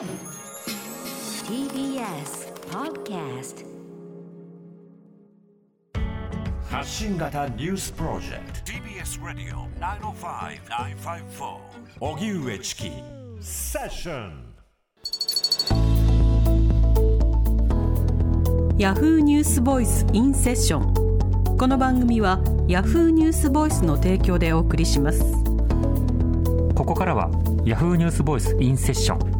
TBS Podcast 発信型ニュースプロジェクト。TBS Radio 905-954荻上チキセッションヤフーニュースボイスインセッションこの番組はヤフーニュースボイスの提供でお送りします。ここからはヤフーニュースボイスインセッション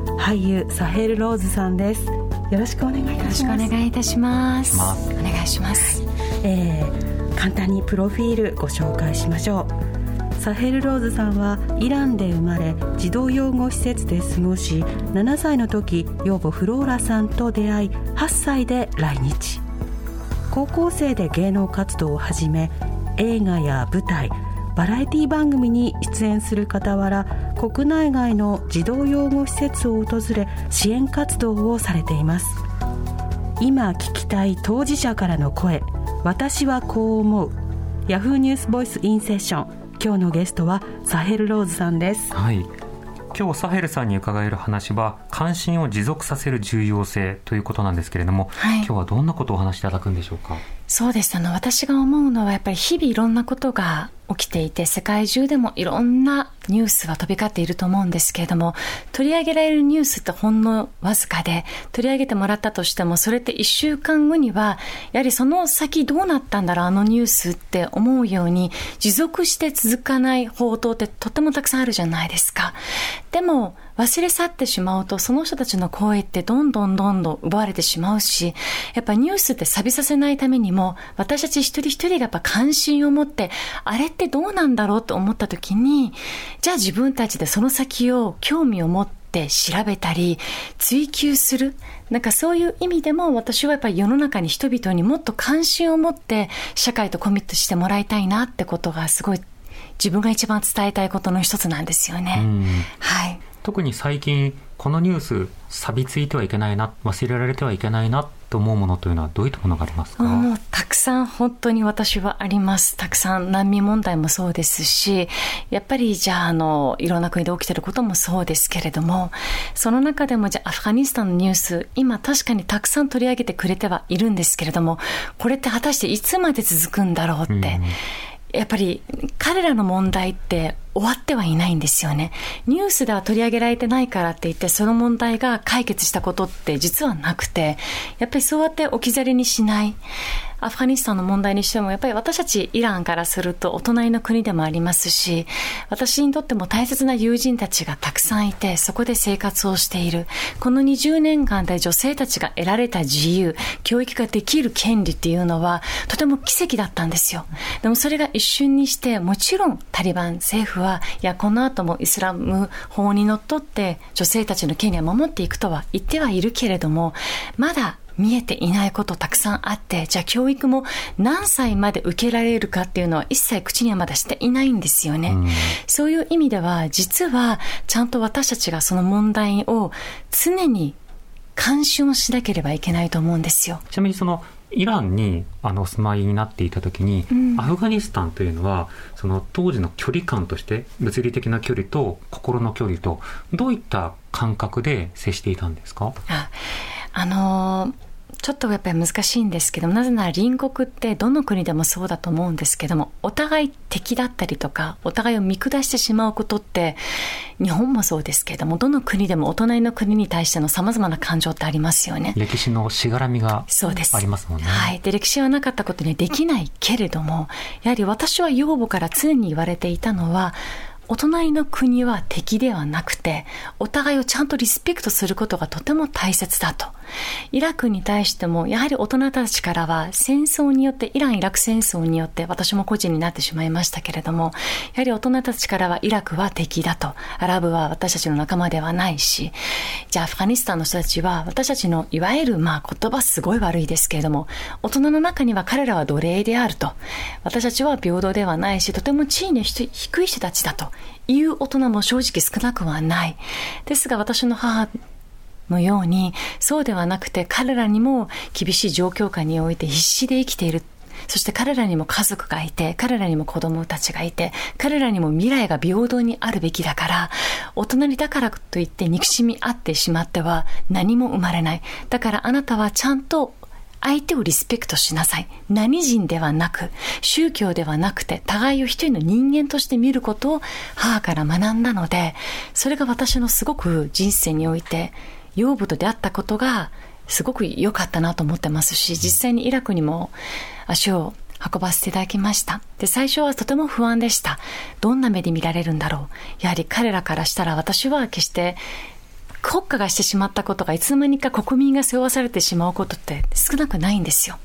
俳優サヘル・ローズさんです。よろしくお願いいたします。よろしくお願いいたします。します。お願いします。えー簡単にプロフィールご紹介しましょう。サヘル・ローズさんはイランで生まれ児童養護施設で過ごし7歳の時養母フローラさんと出会い8歳で来日。高校生で芸能活動を始め映画や舞台バラエティ番組に出演する傍ら国内外の児童養護施設を訪れ支援活動をされています。今聞きたい当事者からの声私はこう思う。ヤフーニュースボイスインセッション今日のゲストはサヘル・ローズさんです。はい。今日サヘルさんに伺える話は関心を持続させる重要性ということなんですけれども、はい。今日はどんなことをお話しいただくんでしょうか？そうです。あの、私が思うのはやっぱり日々いろんなことが起きていて、世界中でもいろんなニュースが飛び交っていると思うんですけれども、取り上げられるニュースってほんのわずかで、取り上げてもらったとしても、それって一週間後には、やはりその先どうなったんだろう、あのニュースって思うように、持続して続かない報道ってとってもたくさんあるじゃないですか。でも、忘れ去ってしまうと、その人たちの声ってどんどんどんどん奪われてしまうし、やっぱニュースって錆びさせないためにも、私たち一人一人がやっぱ関心を持って、あれってどうなんだろうと思った時に、じゃあ自分たちでその先を興味を持って調べたり、追求する。なんかそういう意味でも私はやっぱり世の中に人々にもっと関心を持って社会とコミットしてもらいたいなってことがすごい自分が一番伝えたいことの一つなんですよね。うんはい。特に最近このニュース錆びついてはいけないな忘れられてはいけないなと思うものというのはどういったものがありますか、もうたくさん本当に私はあります。たくさん難民問題もそうですし、やっぱりじゃああの、いろんな国で起きてることもそうですけれども、その中でもじゃあアフガニスタンのニュース、今確かにたくさん取り上げてくれてはいるんですけれども、これって果たしていつまで続くんだろうって。うんやっぱり彼らの問題って終わってはいないんですよね。ニュースでは取り上げられてないからって言ってその問題が解決したことって実はなくて、やっぱりそうやって置き去りにしない。アフガニスタンの問題にしても、やっぱり私たちイランからするとお隣の国でもありますし、私にとっても大切な友人たちがたくさんいて、そこで生活をしている。この20年間で女性たちが得られた自由、教育ができる権利っていうのは、とても奇跡だったんですよ。でもそれが一瞬にして、もちろんタリバン政府は、いや、この後もイスラム法にのっとって女性たちの権利を守っていくとは言ってはいるけれども、まだ見えていないことたくさんあって、じゃあ教育も何歳まで受けられるかっていうのは一切口にはまだしていないんですよね。うんそういう意味では、実はちゃんと私たちがその問題を常に監視をしなければいけないと思うんですよ。ちなみにそのイランにあのお住まいになっていた時に、うん。アフガニスタンというのはその当時の距離感として物理的な距離と心の距離とどういった感覚で接していたんですか？ああのーちょっとやっぱり難しいんですけどなぜなら隣国ってどの国でもそうだと思うんですけどもお互い敵だったりとかお互いを見下してしまうことって日本もそうですけれどもどの国でもお隣の国に対してのさまざまな感情ってありますよね。歴史のしがらみが。ありますもんね。はい。で、歴史はなかったことにはできないけれども、やはり私は養母から常に言われていたのは、お隣の国は敵ではなくて、お互いをちゃんとリスペクトすることがとても大切だと。イラクに対しても、やはり大人たちからは戦争によって、イラン・イラク戦争によって私も個人になってしまいましたけれども、やはり大人たちからはイラクは敵だと。アラブは私たちの仲間ではないし、じゃあアフガニスタンの人たちは私たちのいわゆるまあ言葉すごい悪いですけれども、大人の中には彼らは奴隷であると。私たちは平等ではないし、とても地位の低い人たちだという大人も正直少なくはない。ですが私の母のように、そうではなくて彼らにも厳しい状況下において必死で生きている。そして彼らにも家族がいて、彼らにも子供たちがいて、彼らにも未来が平等にあるべきだから、大人にだからといって憎しみ合ってしまっては何も生まれない。だからあなたはちゃんと相手をリスペクトしなさい。何人ではなく、宗教ではなくて、互いを一人の人間として見ることを母から学んだので、それが私のすごく人生において、養母と出会ったことが、すごく良かったなと思ってますし、実際にイラクにも足を運ばせていただきました。で、最初はとても不安でした。どんな目で見られるんだろう。やはり彼らからしたら私は決して国家がしてしまったことがいつの間にか国民が背負わされてしまうことって少なくないんですよ。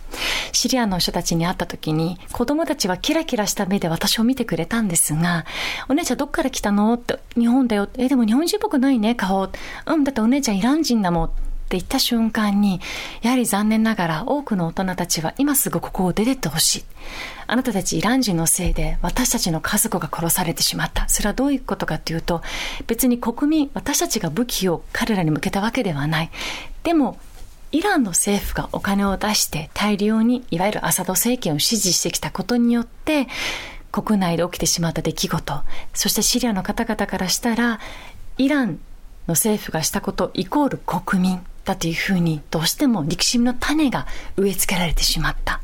シリアの人たちに会った時に子供たちはキラキラした目で私を見てくれたんですが、お姉ちゃんどっから来たの？って、日本だよ。え、でも日本人っぽくないね、顔。うん、だってお姉ちゃんイラン人だもん。って言った瞬間に、やはり残念ながら多くの大人たちは今すぐここを出てってほしい。あなたたちイラン人のせいで私たちの家族が殺されてしまった。それはどういうことかというと、別に国民、私たちが武器を彼らに向けたわけではない。でも、イランの政府がお金を出して大量にいわゆるアサド政権を支持してきたことによって、国内で起きてしまった出来事、そしてシリアの方々からしたら、イランの政府がしたことイコール国民だというふうにどうしても憎しみの種が植え付けられてしまった。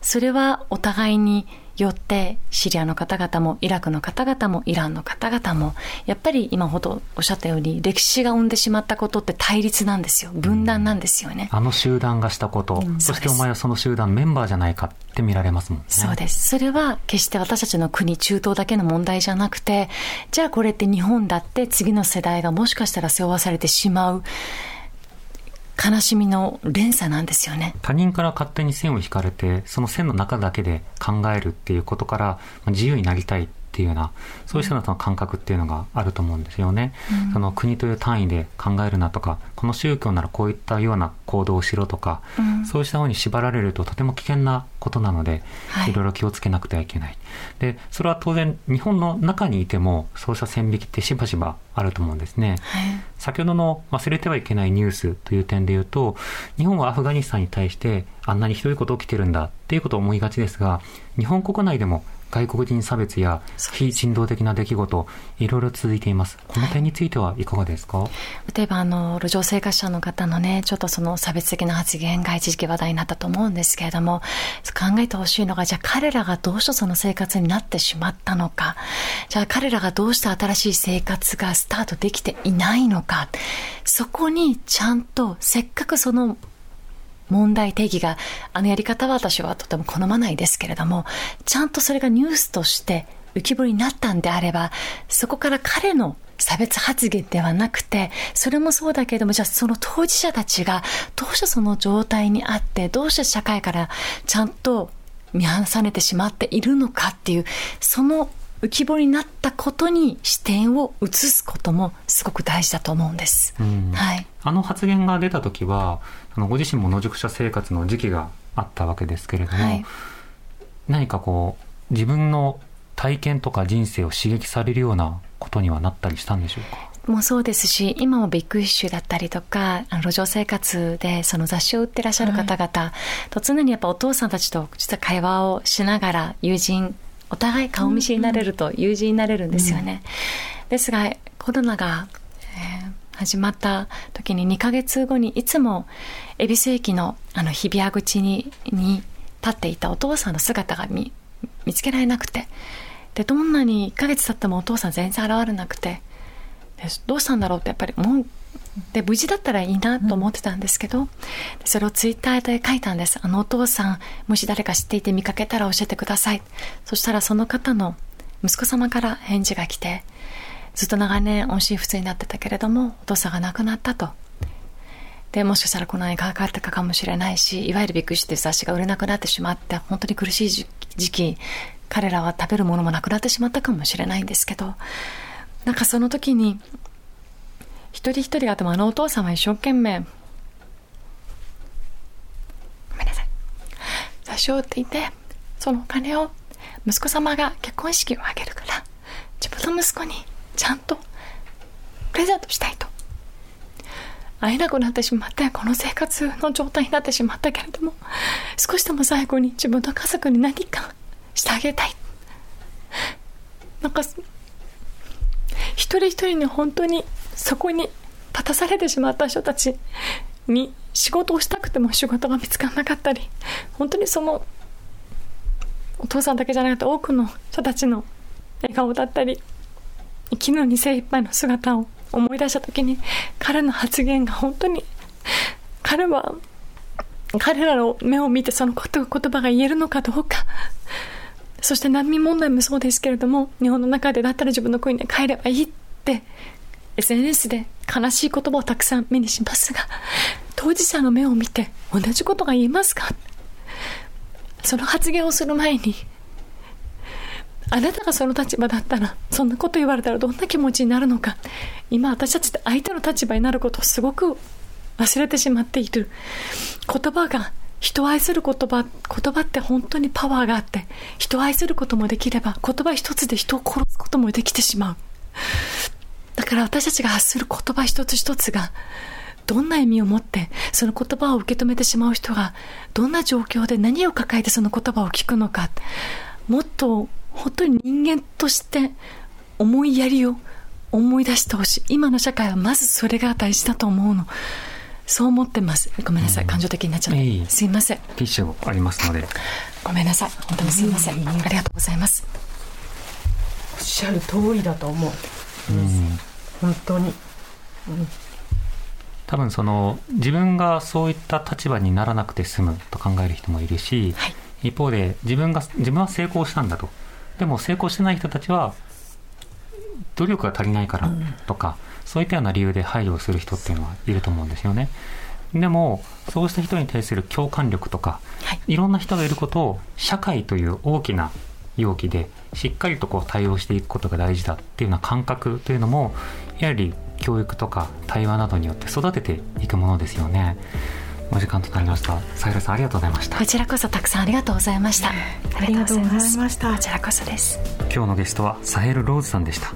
それはお互いによってシリアの方々もイラクの方々もイランの方々もやっぱり今ほどおっしゃったように歴史が生んでしまったことって対立なんですよ。分断なんですよね、あの集団がしたこと、うん、そしてお前はその集団メンバーじゃないかって見られますもんね。そうです。それは決して私たちの国中東だけの問題じゃなくてじゃあこれって日本だって次の世代がもしかしたら背負わされてしまう悲しみの連鎖なんですよね。他人から勝手に線を引かれてその線の中だけで考えるっていうことから自由になりたい。っていうようなそういう人の感覚っていうのがあると思うんですよね、うん、その国という単位で考えるなとかこの宗教ならこういったような行動をしろとか、うん、そうした方に縛られるととても危険なことなので、はい、いろいろ気をつけなくてはいけない。でそれは当然日本の中にいてもそうした線引きってしばしばあると思うんですね、はい、先ほどの忘れてはいけないニュースという点で言うと日本はアフガニスタンに対してあんなにひどいこと起きてるんだっていうことを思いがちですが日本国内でも外国人差別や非人道的な出来事、いろいろ続いています。この点についてはいかがですか、はい、例えば、あの、路上生活者の方のね、ちょっとその差別的な発言が一時期話題になったと思うんですけれども、考えてほしいのが、じゃあ彼らがどうしてその生活になってしまったのか、じゃあ彼らがどうして新しい生活がスタートできていないのか、そこにちゃんとせっかくその問題定義が、あのやり方は私はとても好まないですけれども、ちゃんとそれがニュースとして浮き彫りになったんであれば、そこから彼の差別発言ではなくて、それもそうだけれども、じゃあその当事者たちがどうしてその状態にあって、どうして社会からちゃんと見放されてしまっているのかっていう、その浮き彫りになったことに視点を移すこともすごく大事だと思うんです。はい、あの発言が出た時は、あのご自身も野宿者生活の時期があったわけですけれども、はい、何かこう自分の体験とか人生を刺激されるようなことにはなったりしたんでしょうか？もそうですし、今もビッグイッシュだったりとか、あの路上生活でその雑誌を売ってらっしゃる方々と常にやっぱお父さんたちと実は会話をしながら友人、お互い顔見知りになれると友人になれるんですよね。うん、ですが、コロナが、えー始まった時に2ヶ月後にいつも恵比寿駅のあの日比谷口にに立っていたお父さんの姿が見見つけられなくて。でどんなに1ヶ月経ってもお父さん全然現れなくて。でどうしたんだろうってやっぱりもうで無事だったらいいなと思ってたんですけど、それをツイッターで書いたんですあのお父さんもし誰か知っていて見かけたら教えてくださいそしたらその方の息子様から返事が来て、ずっと長年音信不通になってたけれども、お父さんが亡くなったと。で、もしかしたらこの映画がかかったかもしれないし、いわゆるビッグシっていう雑誌が売れなくなってしまって、本当に苦しい時期、彼らは食べるものもなくなってしまったかもしれないんですけど、なんかその時に、一人一人がでもあのお父さんは一生懸命、ごめんなさい。雑誌を売っていて、そのお金を息子様が結婚式を挙げるから、自分の息子にちゃんとプレゼントしたいと。会えなくなってしまって、この生活の状態になってしまったけれども、少しでも最後に自分の家族に何かしてあげたい。なんか、一人一人に本当にそこに立たされてしまった人たちに仕事をしたくても仕事が見つからなかったり、本当にその、お父さんだけじゃなくて多くの人たちの笑顔だったり、生きるのに精一杯の姿を思い出した時に彼の発言が本当に彼は彼らの目を見てその言葉が言えるのかどうか。そして難民問題もそうですけれども日本の中でだったら自分の国に帰ればいいって SNS で悲しい言葉をたくさん目にしますが当事者の目を見て同じことが言えますか？その発言をする前にあなたがその立場だったら、そんなこと言われたらどんな気持ちになるのか、今私たちって相手の立場になることをすごく忘れてしまっている。言葉が、人を愛する言葉、言葉って本当にパワーがあって、人を愛することもできれば、言葉一つで人を殺すこともできてしまう。だから私たちが発する言葉一つ一つが、どんな意味を持って、その言葉を受け止めてしまう人が、どんな状況で何を抱えてその言葉を聞くのか、もっと本当に人間として思いやりを思い出してほしい。今の社会はまずそれが大事だと思うの。そう思ってます。ごめんなさい。感情的になっちゃって。いいすいません。ティッシュありますので。ごめんなさい。本当にすいません。ありがとうございます。おっしゃる通りだと思う。うん、本当に。うん。多分その自分がそういった立場にならなくて済むと考える人もいるし、はい、一方で自分が自分は成功したんだと。でも成功してない人たちは努力が足りないからとか、うん、そういったような理由で配慮をする人っていうのはいると思うんですよね。でもそうした人に対する共感力とか、はい、いろんな人がいることを社会という大きな容器でしっかりとこう対応していくことが大事だっていうような感覚というのもやはり教育とか対話などによって育てていくものですよね。お時間となりました。さゆらさんありがとうございました。こちらこそたくさんありがとうございました、ありがとうございました。こちらこそです。今日のゲストはサヘルローズさんでした。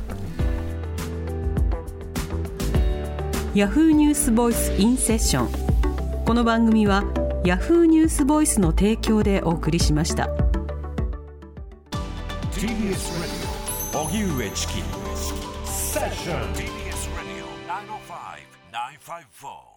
ヤフーニュースボイスインセッション。この番組はヤフーニュースボイスの提供でお送りしました TBS ラディオ荻上チキセッション TBS ラディオ905-954